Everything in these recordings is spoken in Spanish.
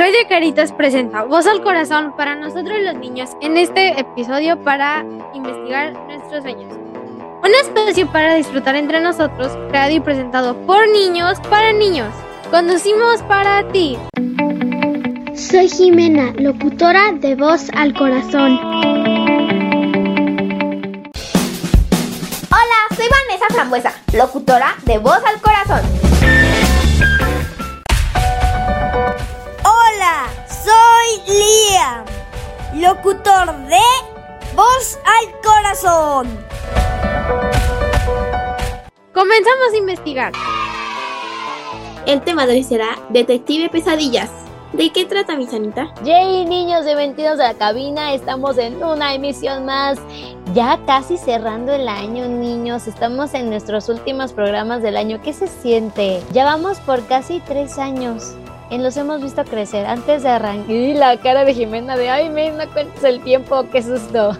Radio Caritas presenta Voz al Corazón para nosotros los niños en este episodio para investigar nuestros sueños. Un espacio para disfrutar entre nosotros, creado y presentado por niños para niños. Conducimos para ti. Soy Jimena, locutora de Voz al Corazón. Hola, soy Vanessa Frambuesa, locutora de Voz al Corazón. Soy Liam, locutor de Voz al Corazón. Comenzamos a investigar. El tema de hoy será Detective Pesadillas. ¿De qué trata mi sanita? Yay, niños de 22 de la cabina, estamos en una emisión más. Ya casi cerrando el año, niños. Estamos en nuestros últimos programas del año. ¿Qué se siente? Ya vamos por casi tres años. En los hemos visto crecer. Antes de arrancar, y la cara de Jimena de, ay, me no cuentes el tiempo, qué susto.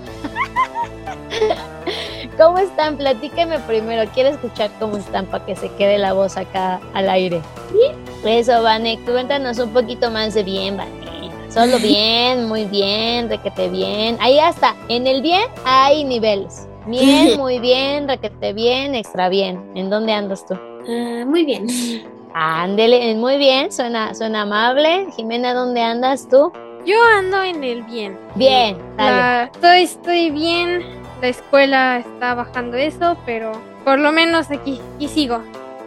¿Cómo están? Platíqueme primero. Quiero escuchar cómo están para que se quede la voz acá al aire. Eso, Vane, cuéntanos un poquito más de bien, Vane. Solo bien, muy bien, requete bien. Ahí hasta, en el bien hay niveles. Bien, muy bien, requete bien, extra bien. ¿En dónde andas tú? Ah, muy bien. Ándele, muy bien, suena, suena amable. Jimena, ¿dónde andas tú? Yo ando en el bien. Bien, dale. La- estoy, estoy bien. La escuela está bajando eso, pero por lo menos aquí, y sigo.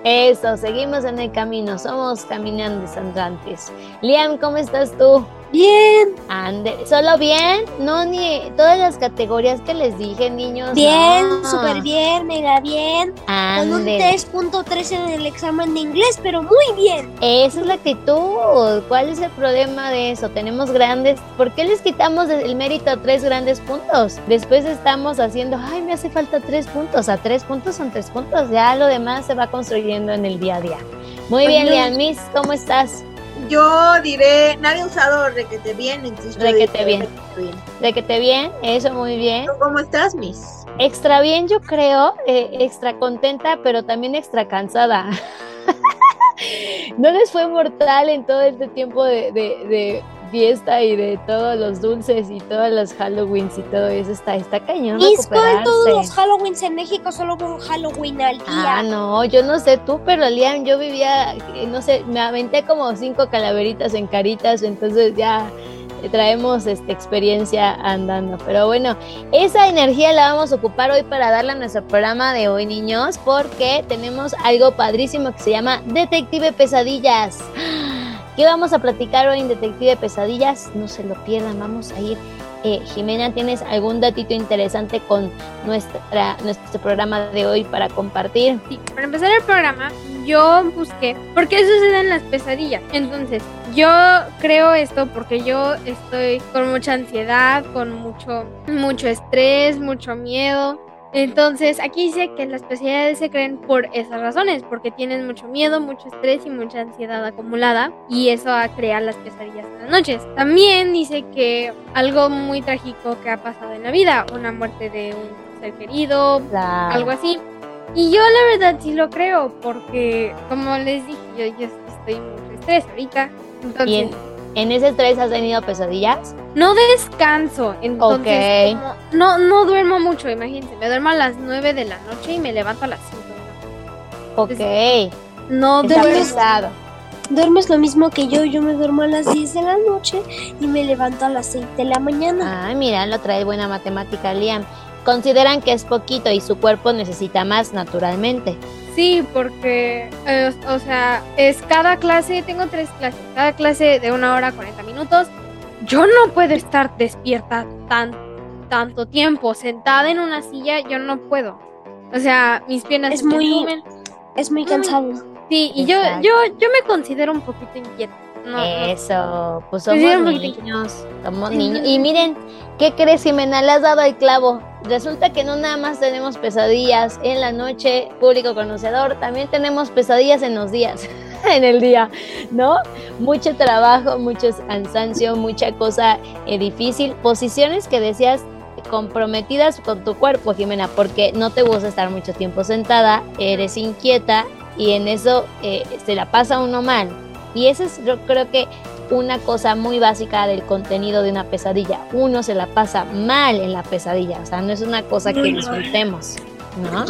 Eso, seguimos en el camino, somos caminantes andantes. Liam, ¿cómo estás tú? Bien, Ande, ¿solo bien? No, ni todas las categorías que les dije, niños. bien, no. súper bien, mega bien. Con un Ande. 3.3 en el examen de inglés, pero muy bien. Esa es la actitud. ¿Cuál es el problema de eso? Tenemos grandes. ¿Por qué les quitamos el mérito a tres grandes puntos? Después estamos haciendo, ay, me hace falta tres puntos. A tres puntos son tres puntos. Ya lo demás se va construyendo en el día a día. Muy bien, Oye. Liam Miss, ¿cómo estás? Yo diré, nadie ha usado requete bien, yo Requete diré bien. requete bien. De que te bien, eso muy bien. ¿Tú ¿Cómo estás, Miss? Extra bien, yo creo, eh, extra contenta, pero también extra cansada. ¿No les fue mortal en todo este tiempo de, de- de fiesta y de todos los dulces y todos los Halloweens y todo eso? Está, está cañón que recuperarse. todos los Halloweens en México solo hubo un Halloween al día. Ah, no, yo no sé tú, pero Liam, yo vivía, eh, no sé, me aventé como cinco calaveritas en caritas, entonces ya eh, traemos esta experiencia andando. Pero bueno, esa energía la vamos a ocupar hoy para darle a nuestro programa de hoy, niños, porque tenemos algo padrísimo que se llama Detective Pesadillas. ¿Qué vamos a platicar hoy en Detective Pesadillas? No se lo pierdan, vamos a ir. Eh, Jimena, ¿tienes algún datito interesante con nuestra, nuestro programa de hoy para compartir? Sí, para empezar el programa, yo busqué por qué suceden las pesadillas. Entonces, yo creo esto porque yo estoy con mucha ansiedad, con mucho, mucho estrés, mucho miedo. Entonces, aquí dice que las pesadillas se creen por esas razones, porque tienes mucho miedo, mucho estrés y mucha ansiedad acumulada, y eso crea las pesadillas en las noches. También dice que algo muy trágico que ha pasado en la vida, una muerte de un ser querido, La- algo así. Y yo la verdad sí lo creo, porque como les dije, yo, yo estoy mucho estrés ahorita. Entonces, ¿Y en, en ese estrés has tenido pesadillas? No descanso. Entonces, Ok. como no, no duermo mucho, imagínense. Me duermo a las 9 de la noche y me levanto a las 5 de la noche. Ok, No está duermo. pesado. Duermes lo mismo que yo, yo me duermo a las 10 de la noche y me levanto a las 6 de la mañana. Ay, mira, lo trae buena matemática, Liam. Consideran que es poquito y su cuerpo necesita más naturalmente. Sí, porque, eh, o sea, es cada clase, tengo tres clases, cada clase de una hora 40 minutos. Yo no puedo estar despierta tan, tanto tiempo, sentada en una silla, yo no puedo. O sea, mis piernas Es se muy- suben. Es muy cansado. Sí, y yo, Exacto. yo, yo me considero un poquito inquieta. No. Eso, pues somos niños, somos niños. Y miren, ¿qué crees, Jimena? Le has dado el clavo. Resulta que no nada más tenemos pesadillas en la noche, público conocedor, también tenemos pesadillas en los días, en el día, ¿no? Mucho trabajo, mucho cansancio, mucha cosa eh, difícil, posiciones que decías comprometidas con tu cuerpo, Jimena, porque no te gusta estar mucho tiempo sentada, eres inquieta y en eso eh, se la pasa uno mal. Y ese es yo creo que una cosa muy básica del contenido de una pesadilla. Uno se la pasa mal en la pesadilla, o sea, no es una cosa que disfrutemos, ¿no?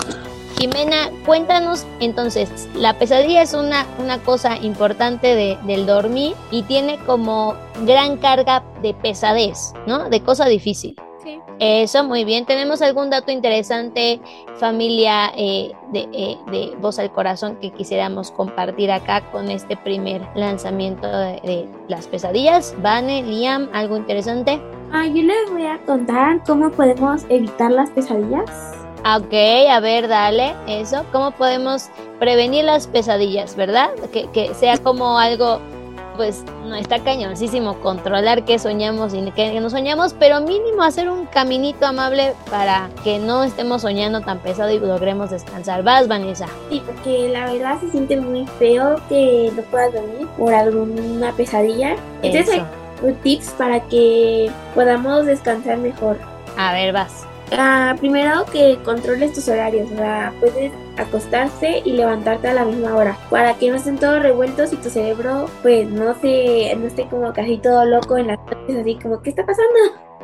Jimena, cuéntanos entonces, la pesadilla es una, una cosa importante de, del dormir y tiene como gran carga de pesadez, ¿no? De cosa difícil. Sí. Eso, muy bien. ¿Tenemos algún dato interesante, familia eh, de, eh, de Voz al Corazón, que quisiéramos compartir acá con este primer lanzamiento de, de las pesadillas? Vane, Liam, ¿algo interesante? Ah, yo les voy a contar cómo podemos evitar las pesadillas. Ok, a ver, dale, eso. ¿Cómo podemos prevenir las pesadillas, verdad? Que, que sea como algo, pues, no está cañoncísimo controlar qué soñamos y qué no soñamos, pero mínimo hacer un caminito amable para que no estemos soñando tan pesado y logremos descansar. Vas, Vanessa. Sí, porque la verdad se siente muy feo que no puedas dormir por alguna pesadilla. Entonces Eso. hay tips para que podamos descansar mejor. A ver, vas. Ah, primero que controles tus horarios, o sea, puedes acostarse y levantarte a la misma hora para que no estén todos revueltos y tu cerebro pues no se no esté como casi todo loco en las noches así como ¿qué está pasando?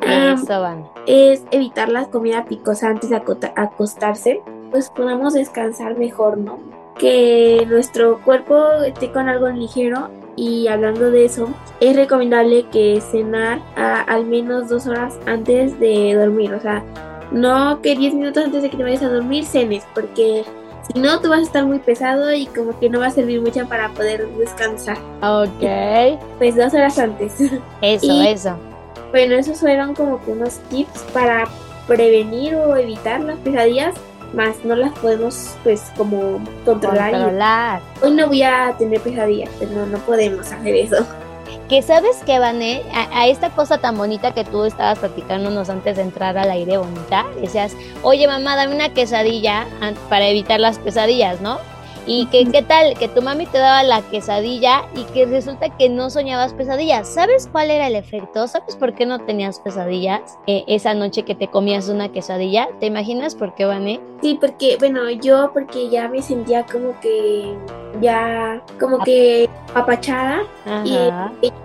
Ah, Eso, Van. es evitar la comida picosa antes de acostarse, pues podamos descansar mejor, ¿no? Que nuestro cuerpo esté con algo ligero y hablando de eso, es recomendable que cenar a- al menos dos horas antes de dormir, o sea, no que 10 minutos antes de que te vayas a dormir cenes, porque si no, tú vas a estar muy pesado y como que no va a servir mucho para poder descansar. Ok. Pues dos horas antes. Eso, Y- eso. Bueno, esos fueron como que unos tips para prevenir o evitar las pesadillas, más no las podemos pues como controlar. y- Controlar. Hoy no voy a tener pesadillas, pero no, no podemos hacer eso. Que sabes que, Vané, a, a esta cosa tan bonita que tú estabas platicándonos antes de entrar al aire bonita, decías, oye mamá, dame una quesadilla para evitar las pesadillas, ¿no? Y que, ¿qué tal? Que tu mami te daba la quesadilla y que resulta que no soñabas pesadillas. ¿Sabes cuál era el efecto? ¿Sabes por qué no tenías pesadillas eh, esa noche que te comías una quesadilla? ¿Te imaginas por qué, Vané? Sí, porque, bueno, yo porque ya me sentía como que ya, como que apachada y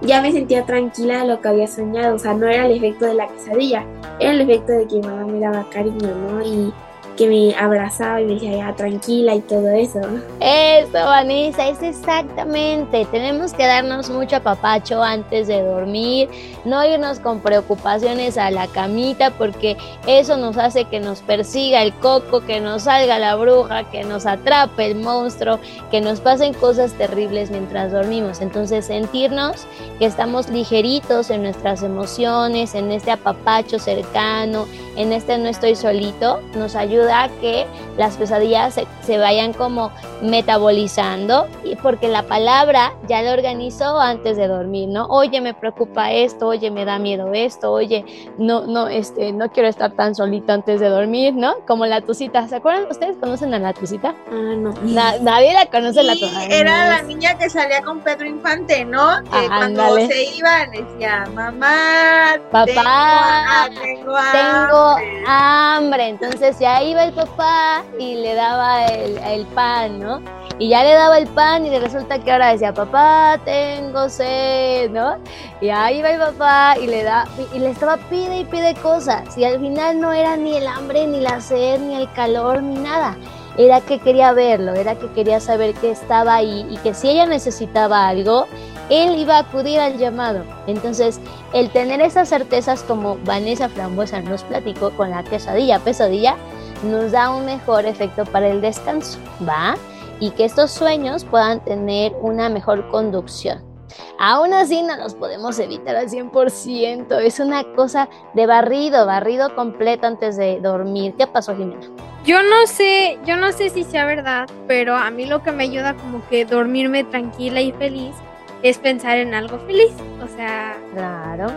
ya me sentía tranquila de lo que había soñado. O sea, no era el efecto de la quesadilla, era el efecto de que mi mamá me daba cariño, ¿no? Y que me abrazaba y me decía, ya, tranquila y todo eso. Eso, Vanessa, es exactamente. Tenemos que darnos mucho apapacho antes de dormir, no irnos con preocupaciones a la camita, porque eso nos hace que nos persiga el coco, que nos salga la bruja, que nos atrape el monstruo, que nos pasen cosas terribles mientras dormimos. Entonces, sentirnos que estamos ligeritos en nuestras emociones, en este apapacho cercano, en este no estoy solito, nos ayuda a que las pesadillas se, se vayan como metabolizando y porque la palabra ya lo organizó antes de dormir, ¿no? Oye, me preocupa esto, oye, me da miedo esto, oye, no, no, este, no quiero estar tan solito antes de dormir, ¿no? Como la tucita, ¿se acuerdan? ¿Ustedes conocen a la tucita? Ah, no. Na- nadie la conoce la tucita. era la niña que salía con Pedro Infante, ¿no? Que Ah, cuando ándale. se iban decía, mamá, Papá, tengo, ah, tengo tengo hambre". hambre. Entonces ya iba el papá y le daba el, el pan, ¿no? Y ya le daba el pan y resulta que ahora decía, papá, tengo sed, ¿no? Y ahí iba el papá y le da y le estaba pide y pide cosas. Y al final no era ni el hambre, ni la sed, ni el calor, ni nada. Era que quería verlo, era que quería saber que estaba ahí y que si ella necesitaba algo, él iba a acudir al llamado. Entonces, el tener esas certezas como Vanessa Frambuesa nos platicó con la quesadilla pesadilla, nos da un mejor efecto para el descanso, ¿va? Y que estos sueños puedan tener una mejor conducción. Aún así no los podemos evitar al 100%, es una cosa de barrido, barrido completo antes de dormir. ¿Qué pasó, Jimena? Yo no sé, yo no sé si sea verdad, pero a mí lo que me ayuda como que dormirme tranquila y feliz es pensar en algo feliz. O sea, Claro.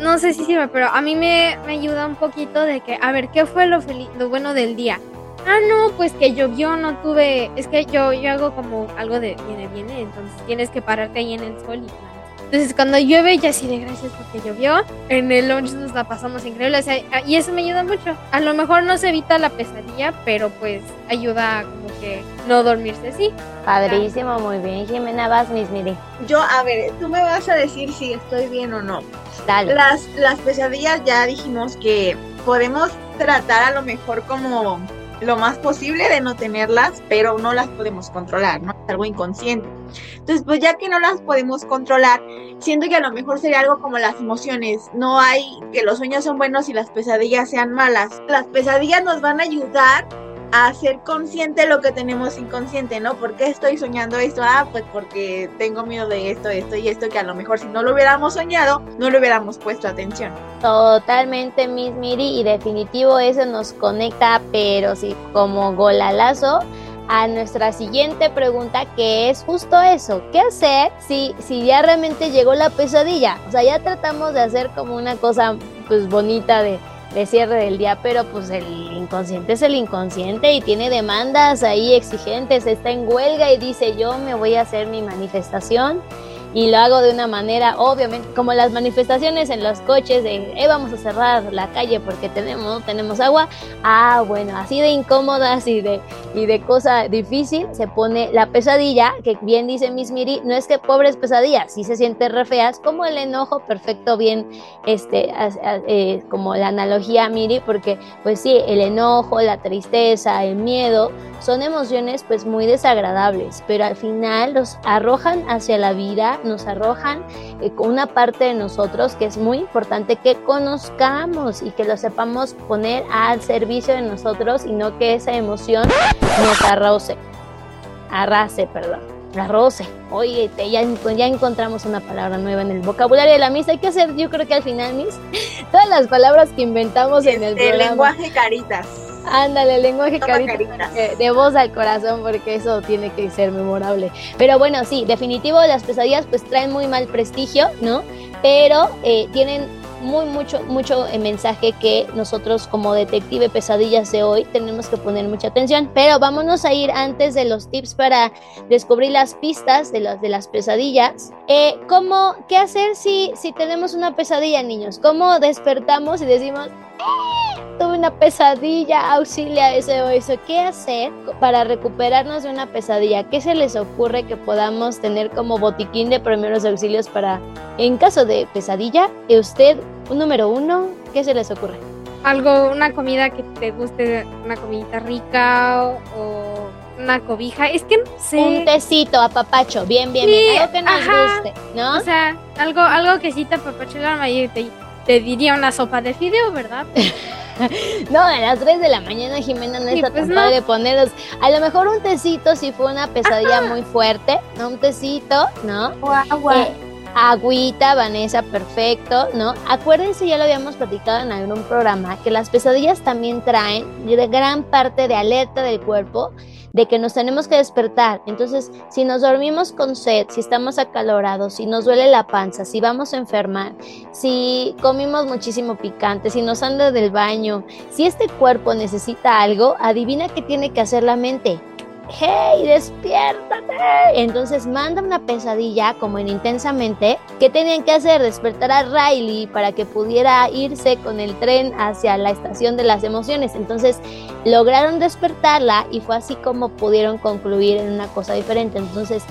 no sé si sirve, pero a mí me, me ayuda un poquito de que, a ver, ¿qué fue lo, feliz, lo bueno del día? Ah, no, pues que llovió, no tuve, es que yo, yo hago como algo de viene, viene, entonces tienes que pararte ahí en el sol y Entonces cuando llueve ya sí de gracias porque llovió. En el lunch nos la pasamos increíble. o sea, y eso me ayuda mucho. A lo mejor no se evita la pesadilla, pero pues ayuda como que no dormirse así. Padrísimo, muy bien. Jimena, vas, Miss Miri. Yo, a ver, tú me vas a decir si estoy bien o no. Dale. Las, las pesadillas ya dijimos que podemos tratar a lo mejor como lo más posible de no tenerlas, pero no las podemos controlar, ¿no? Es algo inconsciente. Entonces, pues ya que no las podemos controlar, siento que a lo mejor sería algo como las emociones. No hay que los sueños son buenos y las pesadillas sean malas. Las pesadillas nos van a ayudar a ser consciente lo que tenemos inconsciente, ¿no? ¿Por qué estoy soñando esto? Ah, pues porque tengo miedo de esto, esto y esto, que a lo mejor si no lo hubiéramos soñado, no le hubiéramos puesto atención. Totalmente, Miss Miri, y definitivo eso nos conecta, pero sí, como golalazo a nuestra siguiente pregunta que es justo eso, ¿qué hacer si, si ya realmente llegó la pesadilla? O sea, ya tratamos de hacer como una cosa pues bonita de de cierre del día, pero pues el inconsciente es el inconsciente y tiene demandas ahí exigentes, está en huelga y dice yo me voy a hacer mi manifestación y lo hago de una manera, obviamente, como las manifestaciones en los coches de, eh, vamos a cerrar la calle porque tenemos, tenemos agua. Ah, bueno, así de incómodas y de, y de cosa difícil se pone la pesadilla, que bien dice Miss Miri, no es que pobres pesadillas, sí se siente re feas, como el enojo, perfecto, bien, este, eh, como la analogía Miri, porque pues sí, el enojo, la tristeza, el miedo, son emociones pues muy desagradables, pero al final los arrojan hacia la vida, nos arrojan eh, una parte de nosotros que es muy importante que conozcamos y que lo sepamos poner al servicio de nosotros y no que esa emoción nos arroce, arrase, perdón, arroce. Oye, ya, ya encontramos una palabra nueva en el vocabulario de la misa. Hay que hacer, yo creo que al final, mis, todas las palabras que inventamos en el, el lenguaje caritas. Ándale, lenguaje carita, de voz al corazón, porque eso tiene que ser memorable. Pero bueno, sí, definitivo, las pesadillas pues traen muy mal prestigio, ¿no? Pero eh, tienen muy mucho mucho mensaje que nosotros como detective pesadillas de hoy tenemos que poner mucha atención pero vámonos a ir antes de los tips para descubrir las pistas de las de las pesadillas eh, cómo qué hacer si si tenemos una pesadilla niños cómo despertamos y decimos tuve una pesadilla, auxilia o eso. ¿Qué hacer para recuperarnos de una pesadilla? ¿Qué se les ocurre que podamos tener como botiquín de primeros auxilios para, en caso de pesadilla, usted, un número uno, ¿qué se les ocurre? Algo, una comida que te guste, una comidita rica o, una cobija. Es que no sé. Un tecito a papacho, bien, bien, bien. Algo que nos guste, ¿no? O sea, algo, algo que sí te apapacho la te, te diría una sopa de fideo, ¿verdad? no, a las 3 de la mañana, Jimena, no está pues tan padre ponerlos. A lo mejor un tecito si fue una pesadilla muy fuerte, ¿no? Un tecito, ¿no? O agua. Eh, agüita, Vanessa, perfecto, ¿no? Acuérdense, ya lo habíamos platicado en algún programa, que las pesadillas también traen gran parte de alerta del cuerpo de que nos tenemos que despertar. Entonces, si nos dormimos con sed, si estamos acalorados, si nos duele la panza, si vamos a enfermar, si comimos muchísimo picante, si nos anda del baño, si este cuerpo necesita algo, adivina qué tiene que hacer la mente hey, despiértate. Entonces manda una pesadilla como en intensamente. ¿Qué tenían que hacer? Despertar a Riley para que pudiera irse con el tren hacia la estación de las emociones. Entonces lograron despertarla y fue así como pudieron concluir en una cosa diferente. Entonces,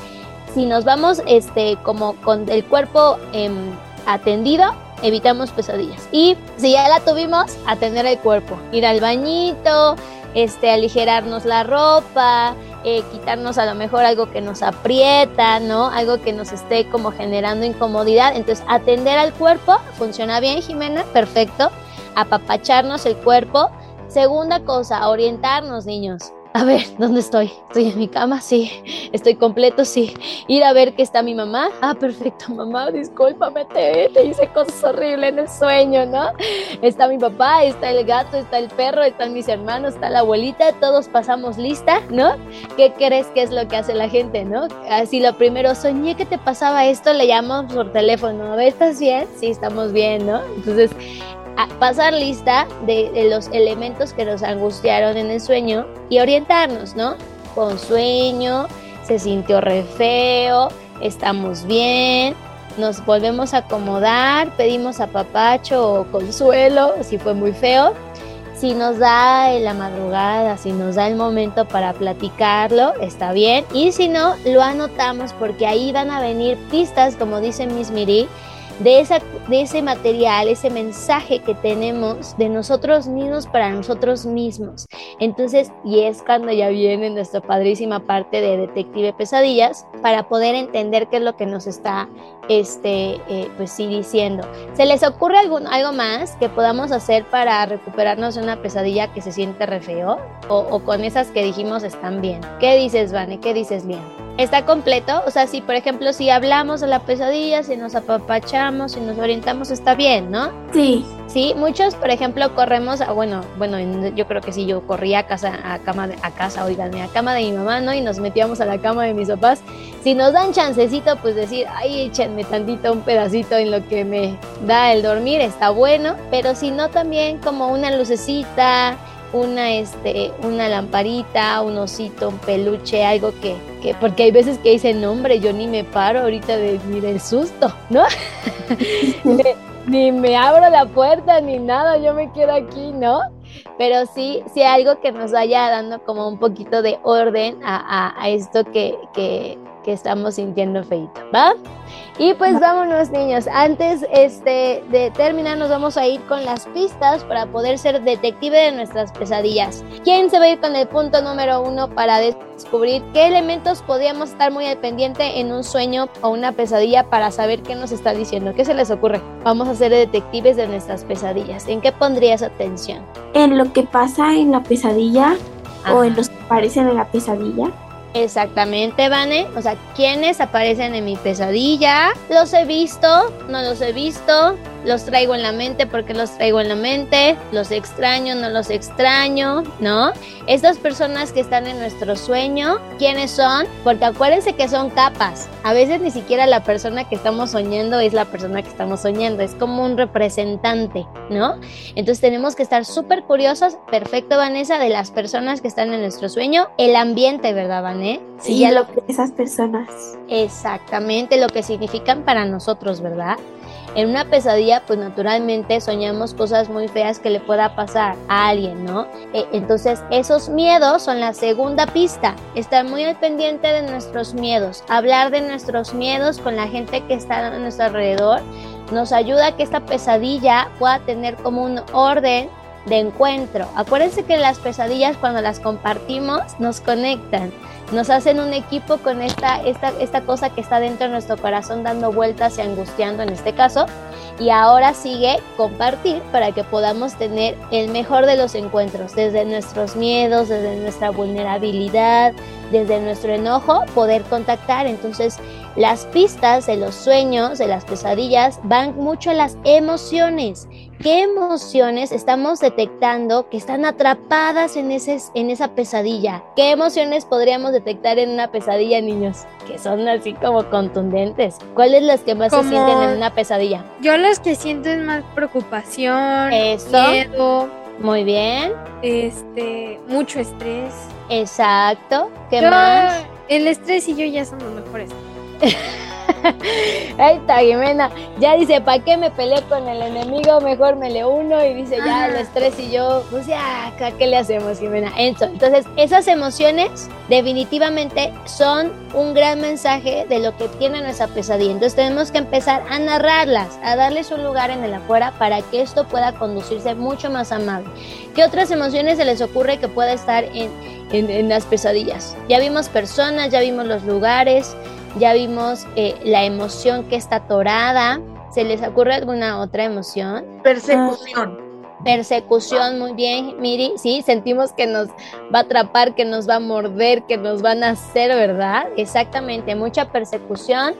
si nos vamos este, como con el cuerpo em, atendido, evitamos pesadillas. Y si ya la tuvimos, atender el cuerpo, ir al bañito, este, aligerarnos la ropa, eh, quitarnos a lo mejor algo que nos aprieta, ¿no? Algo que nos esté como generando incomodidad. Entonces, atender al cuerpo, funciona bien, Jimena, perfecto. Apapacharnos el cuerpo. Segunda cosa, orientarnos, niños a ver, ¿dónde estoy? ¿Estoy en mi cama? Sí. ¿Estoy completo? Sí. Ir a ver que está mi mamá. Ah, perfecto, mamá, discúlpame, te, te hice cosas horribles en el sueño, ¿no? Está mi papá, está el gato, está el perro, están mis hermanos, está la abuelita, todos pasamos lista, ¿no? ¿Qué crees que es lo que hace la gente, no? Así lo primero, soñé que te pasaba esto, le llamamos por teléfono, a ¿estás bien? Sí, estamos bien, ¿no? Entonces, pasar lista de, los elementos que nos angustiaron en el sueño y orientarnos, ¿no? Con sueño, se sintió re feo, estamos bien, nos volvemos a acomodar, pedimos a papacho o consuelo, si fue muy feo. Si nos da la madrugada, si nos da el momento para platicarlo, está bien. Y si no, lo anotamos porque ahí van a venir pistas, como dice Miss Miri, de, esa, de ese material, ese mensaje que tenemos de nosotros mismos para nosotros mismos. Entonces, y es cuando ya viene nuestra padrísima parte de Detective Pesadillas para poder entender qué es lo que nos está, este, eh, pues sí, diciendo. ¿Se les ocurre algún, algo más que podamos hacer para recuperarnos de una pesadilla que se siente re o con esas que dijimos están bien. ¿Qué dices, Vane? ¿Qué dices, bien? está completo. O sea, si por ejemplo, si hablamos de la pesadilla, si nos apapachamos, si nos orientamos, está bien, ¿no? Sí. Sí, muchos, por ejemplo, corremos a, bueno, bueno, yo creo que sí, yo corría a casa, a cama, a casa, oiganme, a cama de mi mamá, ¿no? Y nos metíamos a la cama de mis papás. Si nos dan chancecito, pues decir, ay, échenme tantito un pedacito en lo que me da el dormir, está bueno. Pero si no, también como una lucecita, una, este, una lamparita, un osito, un peluche, algo que, que, porque hay veces que dicen, no hombre, yo ni me paro ahorita de, ni del susto, ¿no? ni, me abro la puerta ni nada, yo me quedo aquí, ¿no? Pero sí, sí algo que nos vaya dando como un poquito de orden a, a, esto que, que estamos sintiendo feito, ¿va? Y pues vámonos niños, antes este, de terminar nos vamos a ir con las pistas para poder ser detective de nuestras pesadillas. ¿Quién se va a ir con el punto número uno para descubrir qué elementos podríamos estar muy al pendiente en un sueño o una pesadilla para saber qué nos está diciendo? ¿Qué se les ocurre? Vamos a ser detectives de nuestras pesadillas. ¿En qué pondrías atención? En lo que pasa en la pesadilla o en los que aparecen en la pesadilla. Exactamente, Vane. O sea, ¿quiénes aparecen en mi pesadilla? Los he visto, no los he visto, los traigo en la mente porque los traigo en la mente, los extraño, no los extraño, ¿no? Estas personas que están en nuestro sueño, ¿quiénes son? Porque acuérdense que son capas. A veces ni siquiera la persona que estamos soñando es la persona que estamos soñando, es como un representante, ¿no? Entonces tenemos que estar súper curiosos, perfecto Vanessa, de las personas que están en nuestro sueño, el ambiente, ¿verdad, Vané? Sí, ya lo que esas personas. Exactamente, lo que significan para nosotros, ¿verdad? En una pesadilla, pues naturalmente soñamos cosas muy feas que le pueda pasar a alguien, ¿no? E, entonces, esos miedos son la segunda pista. Estar muy al pendiente de nuestros miedos, hablar de nuestros miedos con la gente que está a nuestro alrededor, nos ayuda a que esta pesadilla pueda tener como un orden de encuentro. Acuérdense que las pesadillas cuando las compartimos nos conectan nos hacen un equipo con esta, esta, esta cosa que está dentro de nuestro corazón dando vueltas y angustiando en este caso. Y ahora sigue compartir para que podamos tener el mejor de los encuentros, desde nuestros miedos, desde nuestra vulnerabilidad, desde nuestro enojo, poder contactar. Entonces, las pistas de los sueños, de las pesadillas, van mucho a las emociones. ¿Qué emociones estamos detectando que están atrapadas en, ese, en esa pesadilla? ¿Qué emociones podríamos detectar en una pesadilla, niños? Que son así como contundentes. ¿Cuáles las que más se sienten en una pesadilla? Yo las que siento es más preocupación, miedo. Muy bien. Este, mucho estrés. Exacto. ¿Qué más? El estrés y yo ya somos mejores. Ahí está, Jimena. Ya dice, ¿para qué me peleé con el enemigo? Mejor me le uno y dice, ya, el estrés y yo, pues ya, ¿qué le hacemos, Jimena? Entonces, esas emociones definitivamente son un gran mensaje de lo que tiene nuestra pesadilla. Entonces, tenemos que empezar a narrarlas, a darles un lugar en el afuera para que esto pueda conducirse mucho más amable. ¿Qué otras emociones se les ocurre que pueda estar en, en las pesadillas? Ya vimos personas, ya vimos los lugares, ya vimos eh, la emoción que está atorada. ¿Se les ocurre alguna otra emoción? Persecución. Persecución, muy bien, Miri. Sí, sentimos que nos va a atrapar, que nos va a morder, que nos van a hacer, ¿verdad? Exactamente, mucha persecución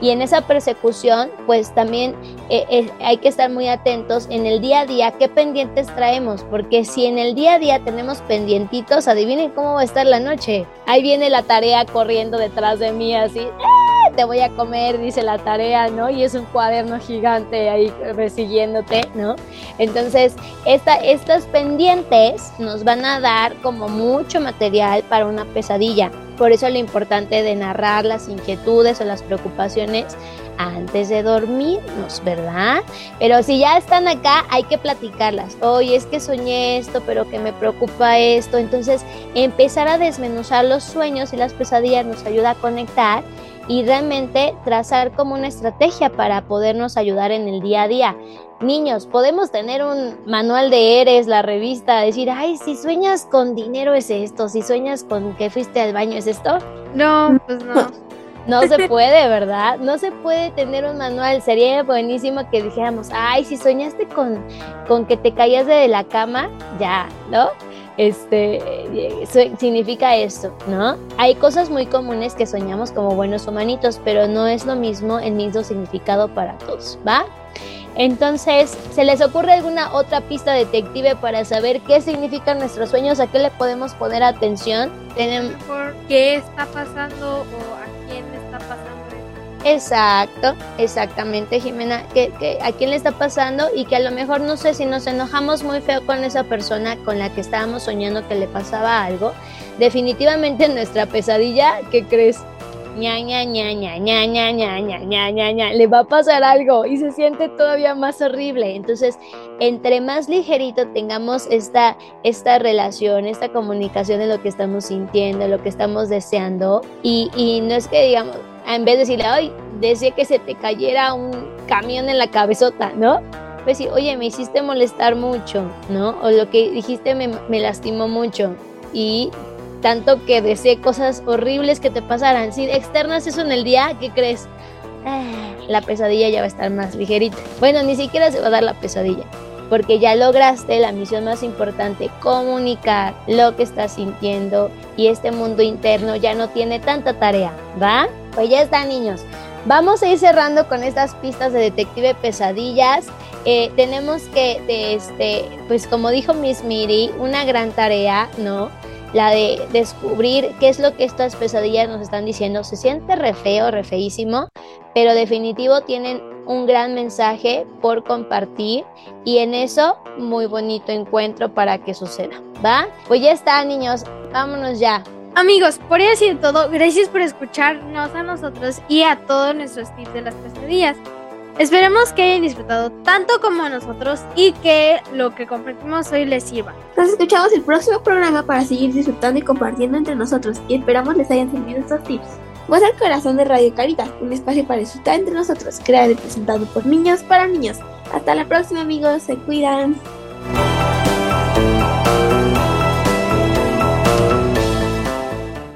y en esa persecución pues también eh, eh, hay que estar muy atentos en el día a día qué pendientes traemos, porque si en el día a día tenemos pendientitos, adivinen cómo va a estar la noche. Ahí viene la tarea corriendo detrás de mí así, ¡Eh! Te voy a comer, dice la tarea, ¿no? Y es un cuaderno gigante ahí persiguiéndote, ¿no? Entonces, esta, estas pendientes nos van a dar como mucho material para una pesadilla. Por eso lo importante de narrar las inquietudes o las preocupaciones antes de dormirnos, ¿verdad? Pero si ya están acá, hay que platicarlas. Oye, es que soñé esto, pero que me preocupa esto. Entonces, empezar a desmenuzar los sueños y las pesadillas nos ayuda a conectar y realmente trazar como una estrategia para podernos ayudar en el día a día. Niños, podemos tener un manual de Eres, la revista, decir, ay, si sueñas con dinero es esto, si sueñas con que fuiste al baño es esto. No, pues no. No se puede, ¿verdad? No se puede tener un manual. Sería buenísimo que dijéramos, ay, si soñaste con, con que te caías de la cama, ya, ¿no? Este significa esto, ¿no? Hay cosas muy comunes que soñamos como buenos humanitos, pero no es lo mismo el mismo significado para todos, ¿va? Entonces, ¿se les ocurre alguna otra pista detective para saber qué significan nuestros sueños? ¿A qué le podemos poner atención? Tenemos qué está pasando o a Exacto, exactamente, Jimena, que, a quién le está pasando y que a lo mejor no sé si nos enojamos muy feo con esa persona con la que estábamos soñando que le pasaba algo. Definitivamente nuestra pesadilla, ¿qué crees? ña, ña, ña, ña, ña, ña, ña, ña, ña, ña, ña, le va a pasar algo y se siente todavía más horrible. Entonces, entre más ligerito tengamos esta, esta relación, esta comunicación de lo que estamos sintiendo, lo que estamos deseando, y, y no es que digamos, en vez de decirle, ay, desea que se te cayera un camión en la cabezota, ¿no? Pues sí, oye, me hiciste molestar mucho, ¿no? O lo que dijiste me, me lastimó mucho. Y tanto que deseé cosas horribles que te pasaran. Si externas eso en el día, ¿qué crees? Ah, la pesadilla ya va a estar más ligerita. Bueno, ni siquiera se va a dar la pesadilla, porque ya lograste la misión más importante, comunicar lo que estás sintiendo y este mundo interno ya no tiene tanta tarea, ¿va? Pues ya está, niños. Vamos a ir cerrando con estas pistas de detective pesadillas. Eh, tenemos que, este, pues como dijo Miss Miri, una gran tarea, ¿no? la de descubrir qué es lo que estas pesadillas nos están diciendo. Se siente re feo, re feísimo, pero definitivo tienen un gran mensaje por compartir y en eso muy bonito encuentro para que suceda, ¿va? Pues ya está, niños, vámonos ya. Amigos, por eso y todo, gracias por escucharnos a nosotros y a todos nuestros tips de las pesadillas. Esperemos que hayan disfrutado tanto como nosotros y que lo que compartimos hoy les sirva. Nos escuchamos el próximo programa para seguir disfrutando y compartiendo entre nosotros y esperamos les hayan servido estos tips. Voz al corazón de Radio Caritas, un espacio para disfrutar entre nosotros, creado y presentado por niños para niños. Hasta la próxima amigos, se cuidan.